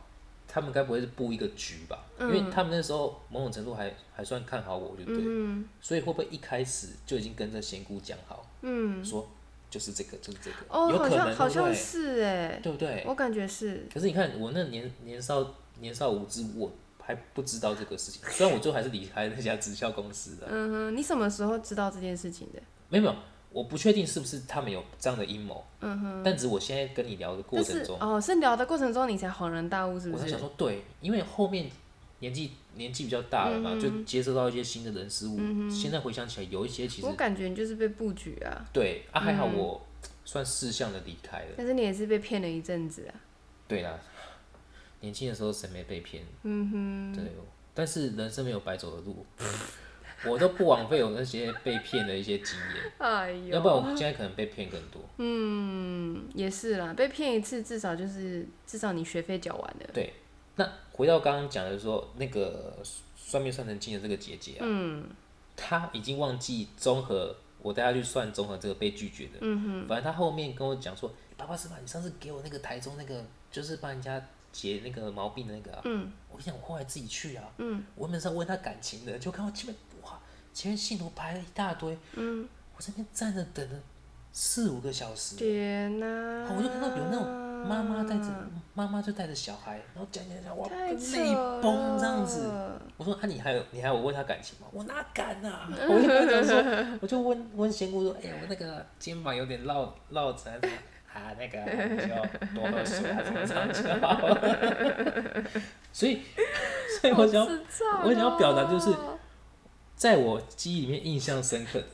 他们该不会是布一个局吧？嗯因为他们那时候某种程度还还算看好我，就对了。嗯所以会不会一开始就已经跟这仙姑讲好，嗯。说就是这个，就是这个，哦，有可能好像对不对？是哎，对不对？我感觉是。可是你看我那年年少年少无知，我还不知道这个事情。虽然我最后还是离开那家直销公司的，嗯哼，你什么时候知道这件事情的？没有没有，我不确定是不是他们有这样的阴谋。嗯哼。但只是我现在跟你聊的过程中，哦，是聊的过程中你才恍然大悟，是不是我在想？说，对，因为后面年纪年纪比较大了嘛，就接受到一些新的人事物。现在回想起来，有一些其实我感觉你就是被布局啊，对啊，还好我算识相的离开了。但是你也是被骗了一阵子啊。对啦，年轻的时候谁没被骗？嗯哼，对，但是人生没有白走的路，[laughs] 我都不枉费我那些被骗的一些经验。哎呦，要不然我现在可能被骗更多。嗯，也是啦，被骗一次至少就是至少你学费缴完了。对，那回到刚刚讲的说，那个算命算成精的这个姐姐啊，嗯她已经忘记综合，我带她去算综合这个被拒绝的。嗯哼，反正她后面跟我讲说，爸爸是吧？你上次给我那个台中那个，就是帮人家解那个毛病的那个啊。嗯我跟你讲，我后来自己去啊。嗯我原本是要问他感情的，就看到前面哇，前面信徒排了一大堆，嗯，我这边站着等了四五个小时。天哪、啊我就看到有那种妈妈带着妈妈就带着小孩，然后讲讲讲，哇，泪崩这样子。我说啊，你还有你还有问他感情吗？我哪敢啊！[laughs] 我就跟他讲说，我就问问仙姑说，哎、呀，我那个肩膀有点落落枕还是什么啊，那个你就多喝水啊，怎么这样就好了。[laughs] 所以，[laughs] 所以我想我想要表达就是哦在我记忆里面印象深刻的，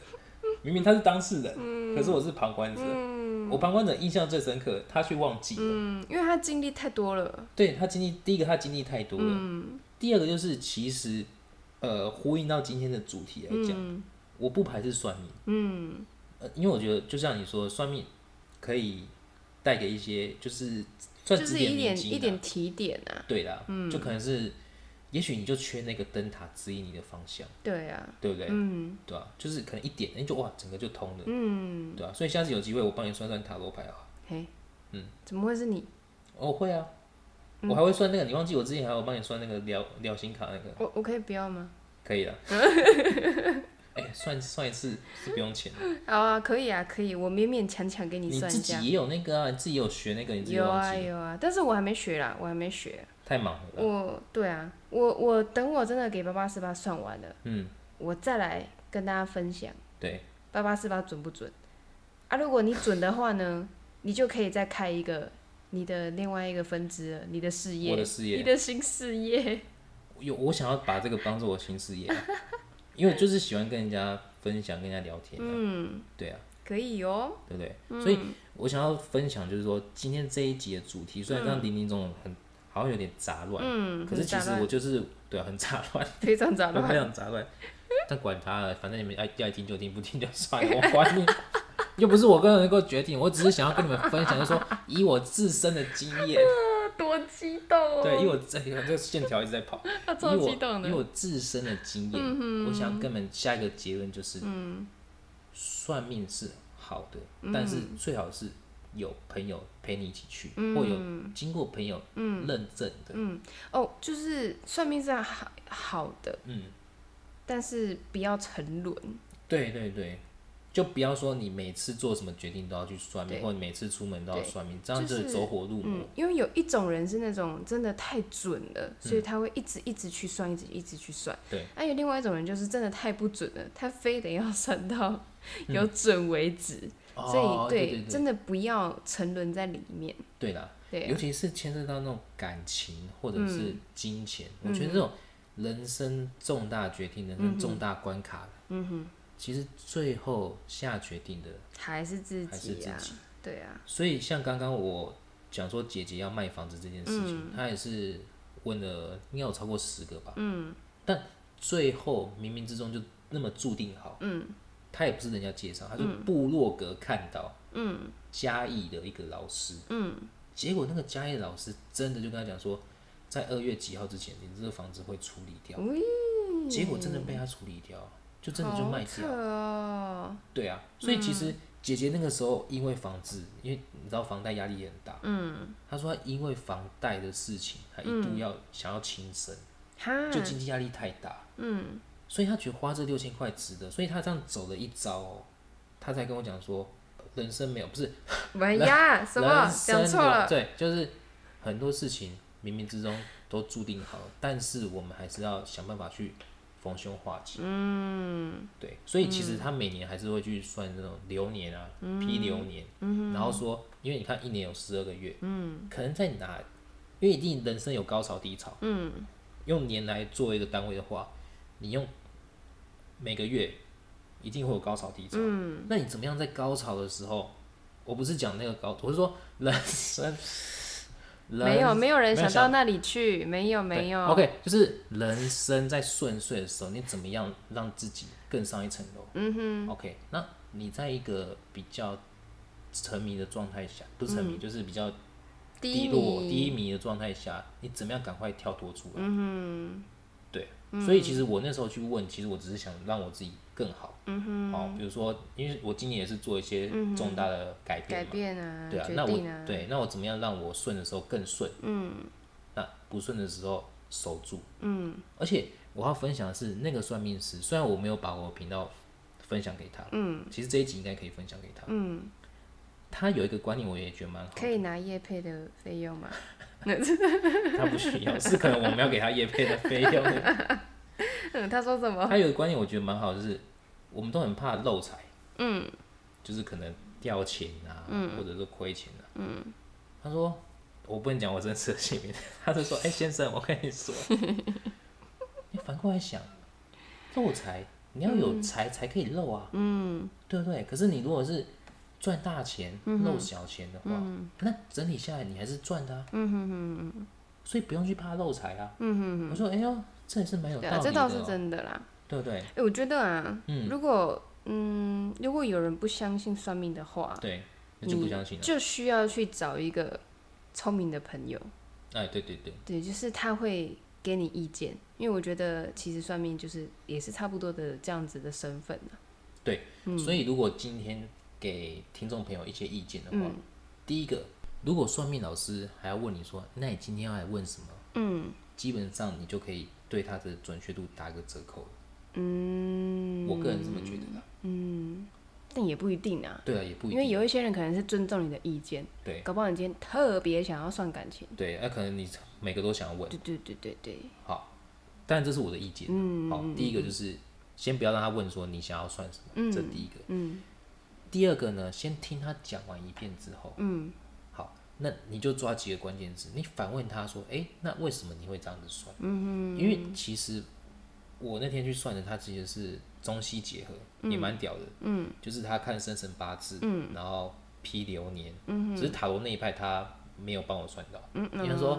明明他是当事人，可是我是旁观者。我旁观者印象最深刻，他却忘记了。嗯，因为他经历太多了。对他经历，第一个他经历太多了，嗯第二个就是其实，呃，呼应到今天的主题来讲，嗯我不排斥算命，嗯呃，因为我觉得就像你说，算命可以带给一些就是算是一点一点提点啊。对啦，就可能是，也许你就缺那个灯塔指引你的方向，对啊，对不对？嗯对啊、就是可能一点，哎、就哇，整个就通了，嗯，对啊、所以下次有机会，我帮你算算塔罗牌啊。嘿，嗯，怎么会是你？哦，会啊，嗯我还会算那个，你忘记我之前还有帮你算那个疗疗心卡那个，我我可以不要吗？可以了。[laughs] 哎、算算一次是不用钱的，好啊，可以啊，可以，我勉勉强强给你算一下。自己也有那个啊，你自己有学那个，你自己有啊有啊，但是我还没学啦，我还没学。太忙了。我对啊，我我等我真的给八八四八算完了，嗯，我再来跟大家分享对，八八四八准不准啊？如果你准的话呢，[laughs] 你就可以再开一个你的另外一个分支了，你的事业，我的事业你的新事业。有我想要把这个当做我新事业啊，因为就是喜欢跟人家分享、跟人家聊天、啊，嗯，对啊，可以哦。对不对？所以我想要分享就是说，今天这一集的主题虽然这样林林总总很好像有点杂乱，嗯，可是其实我就是对啊，很杂乱，[laughs] 非常杂乱 [laughs] 非。常杂乱。但管他了，反正你们爱爱听就听，不听就算了，[laughs] 我管你。又不是我个人能够决定，我只是想要跟你们分享，就是说以我自身的经验，多激动。哦！对，以我 [laughs] 这这个线条一直在跑，[laughs] 他以超激我动的。因为。我自身的经验，我想跟你们下一个结论就是，算命是好的，但是最好是有朋友陪你一起去，或有经过朋友认证的，嗯。哦，就是算命是好好的，嗯，但是不要沉沦。对对对，就不要说你每次做什么决定都要去算命，或者每次出门都要算命，这样就就是走火入魔。嗯，因为有一种人是那种真的太准了，所嗯以他会一直一直去算，一直一直去算。对。还、有另外一种人就是真的太不准了，他非得要算到有准为止，所以哦、对对真的不要沉沦在里面。对啦，对啊、尤其是牵涉到那种感情或者是金钱，嗯我觉得这种人生重大决定、人生重大关卡，嗯哼，其实最后下决定的还是自己还是自己。对啊，所以像刚刚我讲说姐姐要卖房子这件事情，嗯她也是问了应该有超过十个吧，嗯，但最后冥冥之中就那么注定好，嗯，她也不是人家介绍，她是部落格看到，嗯，嘉义的一个老师，嗯，结果那个嘉义老师真的就跟他讲说，在二月几号之前，你这个房子会处理掉，结果真的被他处理掉，就真的就卖好扯掉，哦，对啊，所以其实姐姐那个时候因为房子，因为你知道房贷压力也很大，嗯，她说她因为房贷的事情，她一度要想要轻生，哈，就经济压力太大，嗯，所以她觉得花这六千块值得，所以她这样走了一招哦，她才跟我讲说，人生没有不是 [laughs] 哎呀，什么？讲错了？对，就是很多事情冥冥之中都注定好，但是我们还是要想办法去逢凶化吉。嗯，对，所以其实他每年还是会去算这种流年啊、批流年，然后说，因为你看一年有十二个月，嗯，可能在哪，因为一定人生有高潮低潮，嗯，用年来作为一个单位的话，你用每个月一定会有高潮低潮。嗯，那你怎么样在高潮的时候？我不是讲那个高，我是说人生。没有，没有人想到那里去，没有，没有。OK，就是人生在顺遂的时候，你怎么样让自己更上一层楼？嗯哼。OK，那你在一个比较沉迷的状态下，不是沉迷，就是比较低落、低迷的状态下，你怎么样赶快跳脱出来？嗯哼。对，所以其实我那时候去问，其实我只是想让我自己。更好，嗯哼，哦，比如说，因为我今年也是做一些重大的改变嘛，改变啊，对啊，那我对，那我怎么样让我顺的时候更顺，嗯，那不顺的时候守住，嗯，而且我要分享的是那个算命师，虽然我没有把我频道分享给他，嗯，其实这一集应该可以分享给他，嗯，他有一个观念我也觉得蛮好，可以拿叶配的费用吗？[laughs] [laughs] 他不需要，是可能我们要给他叶配的费用。[laughs] 嗯，他说什么？他有个观念我觉得蛮好，就是。我们都很怕漏财，嗯，就是可能掉钱啊，或者是亏钱啊，嗯。他说我不能讲我真实的姓名，[laughs] 他就说：“哎，先生，我跟你说，[laughs] 你反过来想，漏财，你要有财才可以漏啊，嗯，对不对？可是你如果是赚大钱漏小钱的话，那整体下来你还是赚的啊，嗯哼哼哼，所以不用去怕漏财啊，嗯哼哼。我说：哎呦，这也是蛮有道理的，这倒是真的啦。”对不对？哎，我觉得啊，如果嗯，如果有人不相信算命的话，对，那就不相信了，就需要去找一个聪明的朋友。哎，对对对，对，就是他会给你意见，因为我觉得其实算命就是也是差不多的这样子的身份呢。对，所以如果今天给听众朋友一些意见的话，第一个，如果算命老师还要问你说，那你今天要来问什么？嗯，基本上你就可以对他的准确度打一个折扣了。嗯，我个人这么觉得的。嗯，但也不一定啊。对啊，也不一定。因为有一些人可能是尊重你的意见。对。搞不好你今天特别想要算感情。对，那可能你每个都想要问。对对对对对。好，但这是我的意见。嗯。好，第一个就是先不要让他问说你想要算什么，这第一个。嗯。第二个呢，先听他讲完一遍之后。嗯。好，那你就抓几个关键字，你反问他说：“哎，那为什么你会这样子算？”嗯因为其实。我那天去算的，他其实是中西结合，也蛮屌的。嗯，就是他看生辰八字，嗯，然后批流年，嗯，只是塔罗那一派他没有帮我算到。嗯嗯，比如说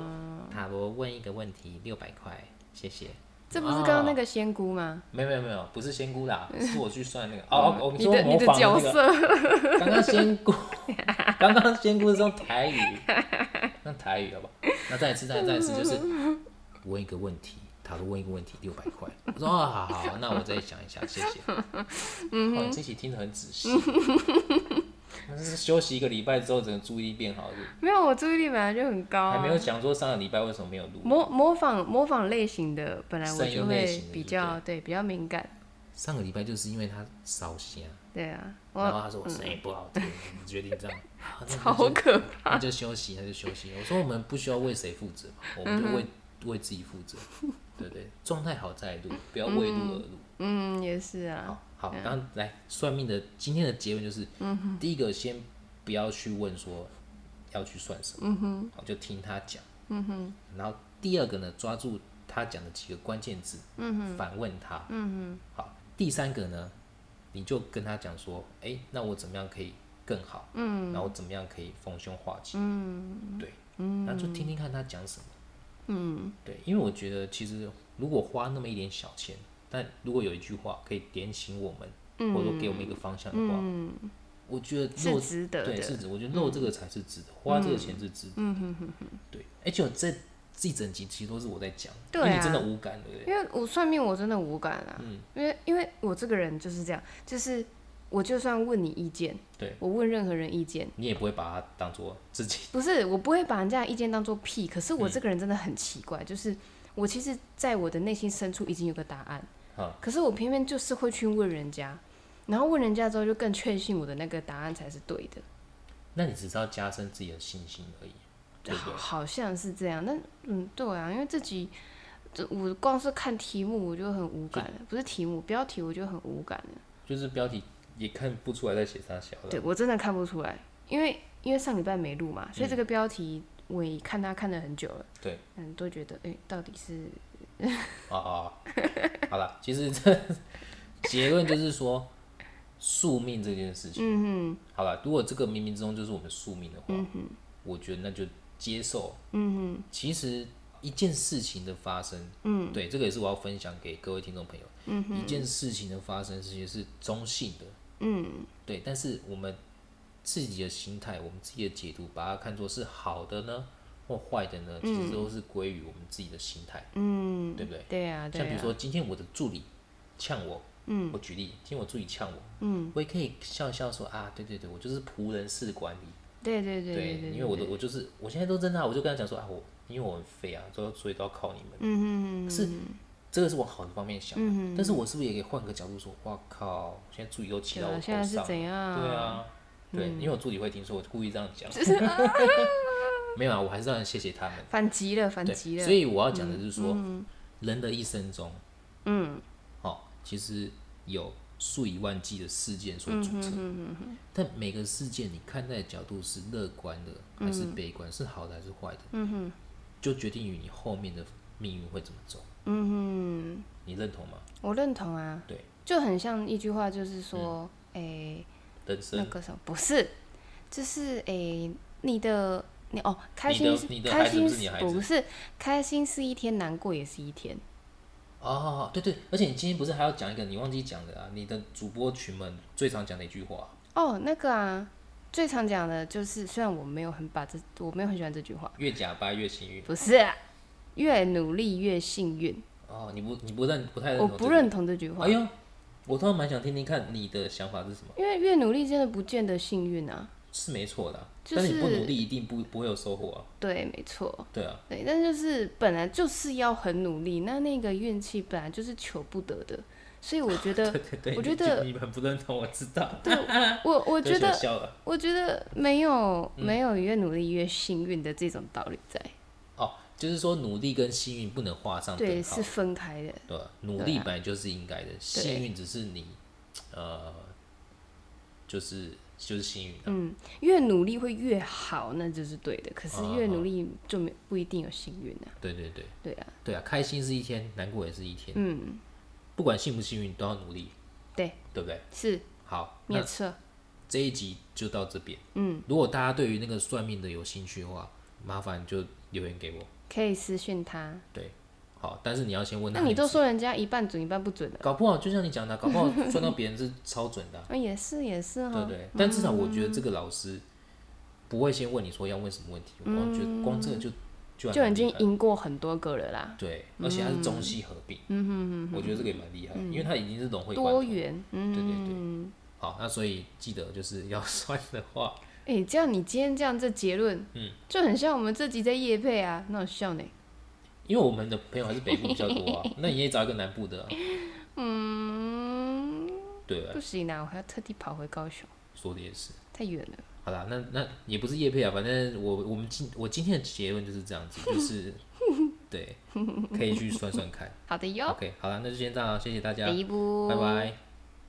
塔罗问一个问题六百块，谢谢。这不是刚刚那个仙姑吗？没有没有没有，不是仙姑啦，[laughs] 是我去算那个。哦哦，你说模仿那个。刚刚仙姑，[laughs] 刚刚仙姑是用台语，用台语好不好？那再一次，再再一次，就是 [laughs] 问一个问题。他说问一个问题，六百块。我说啊，好好，那我再想一下，谢谢。[laughs] 嗯哦，你这期听得很仔细。[laughs] 那是休息一个礼拜之后，整个注意力变好了。没有，我注意力本来就很高。还没有讲说上个礼拜为什么没有录。模模仿模仿类型的，本来我就会比较对比较敏感。上个礼拜就是因为他烧香。对啊。然后他说我声音不好听，决定这样。[laughs] 好可怕。那就休息，那就休息。我说我们不需要为谁负责嘛，我们就为为自己负责。对对，状态好再录，不要为录而录。嗯，也是啊。好，好，然后来算命的今天的结论就是，第一个先不要去问说要去算什么，嗯好就听他讲。嗯哼。然后第二个呢，抓住他讲的几个关键字，嗯哼反问他。嗯哼。好，第三个呢，你就跟他讲说，哎，那我怎么样可以更好？嗯。然后怎么样可以逢凶化吉？嗯。对。嗯。那就听听看他讲什么。嗯，对，因为我觉得其实如果花那么一点小钱，但如果有一句话可以点醒我们，或者说给我们一个方向的话，嗯，我觉得是值得对，是值。我觉得漏这个才是值得，花这个钱是值得。嗯哼哼哼，对。而且这这一整集其实都是我在讲，因为你真的无感，对不对？因为我算命我真的无感啊，嗯，因为因为我这个人就是这样，就是。我就算问你意见，对我问任何人意见，你也不会把它当做自己。[laughs] 不是，我不会把人家的意见当做屁。可是我这个人真的很奇怪，就是我其实在我的内心深处已经有个答案，可是我偏偏就是会去问人家，然后问人家之后就更确信我的那个答案才是对的。那你只是要加深自己的信心而已，对对？好像是这样，那嗯，对啊，因为自己，这我光是看题目我就很无感了，不是题目标题我就很无感了，就是标题。也看不出来在写啥小。对我真的看不出来，因为因为上礼拜没录嘛，所以这个标题我也看他看了很久了。对，嗯，都觉得哎，到底是 [laughs] 啊啊，好了，其实这结论就是说，宿命这件事情，嗯哼，好了，如果这个冥冥之中就是我们宿命的话，嗯哼，我觉得那就接受，嗯哼，其实一件事情的发生，嗯，对，这个也是我要分享给各位听众朋友，嗯哼，一件事情的发生，其实是中性的，嗯，对，但是我们自己的心态，我们自己的解读，把它看作是好的呢。或坏的呢，其实都是归于我们自己的心态，嗯，对不对？对啊，像比如说今天我的助理呛我，嗯，我举例，今天我助理呛我，嗯，我也可以笑笑说啊，对对对，我就是仆人式管理，对对对对，因为我的我就是我现在都真的，我就跟他讲说啊，我因为我很废啊，所以所以都要靠你们，嗯嗯是这个是往好的方面想，嗯但是我是不是也可以换个角度说，哇靠，现在助理都骑到我头上，对啊，对，因为我助理会听说，我故意这样讲。[laughs] [laughs] 没有啊，我还是要谢谢他们。反击了，反击了。所以我要讲的是说，人的一生中，嗯，好，其实有数以万计的事件所组成。但每个事件你看待的角度是乐观的还是悲观，是好的还是坏的，嗯哼，就决定于你后面的命运会怎么走。嗯哼，你认同吗？我认同啊。对，就很像一句话，就是说，哎，那个什么不是，就是哎，你的。你哦，开心是开心不是开心是一天，难过也是一天。哦，对对，而且你今天不是还要讲一个你忘记讲的啊？你的主播群们最常讲的一句话。哦，那个啊，最常讲的就是，虽然我没有很把这，我没有很喜欢这句话。越假掰越幸运。不是，越努力越幸运。哦，你不你不认不太认同？我不认同这句话。哎呦，我突然蛮想听听看你的想法是什么？因为越努力真的不见得幸运啊。是没错的，但是你不努力一定不不会有收获啊。对，没错。对啊。对，但就是本来就是要很努力，那那个运气本来就是求不得的，所以我觉得，[laughs] 我觉得你们不认同，我知道。对，我我觉得，[laughs] 我觉得没有没有越努力越幸运的这种道理在。哦，就是说努力跟幸运不能画上对，是分开的。对，努力本来就是应该的，幸运只是你，呃，就是。就是幸运。嗯，越努力会越好，那就是对的。可是越努力就没不一定有幸运啊。对对对。对啊。对啊，开心是一天，难过也是一天。嗯。不管幸不幸运，都要努力。对。对不对？是。好。没错。这一集就到这边。嗯。如果大家对于那个算命的有兴趣的话，麻烦就留言给我。可以私讯他。对。好，但是你要先问他。那你都说人家一半准一半不准的，搞不好就像你讲的，搞不好算到别人是超准的。啊，[laughs] 也是也是哈。对对，但至少我觉得这个老师不会先问你说要问什么问题，我觉得光这个就就就已经赢过很多个了啦。对，而且他是中西合并。嗯哼哼，我觉得这个也蛮厉害，因为他已经是融会多元。对对对。好，那所以记得就是要 [laughs] 算的话，哎，这样你今天这样这结论，嗯，就很像我们这集在夜配啊，那好笑呢。因为我们的朋友还是北部比较多啊，[laughs] 那你也找一个南部的。嗯，对啊。不行啊，我还要特地跑回高雄。说的也是。太远了。好啦，那那也不是夜配啊，反正我我们今我今天的结论就是这样子，[laughs] 就是对，可以去算算看。[laughs] 好的哟。OK，好了，那就先这样，谢谢大家，拜拜。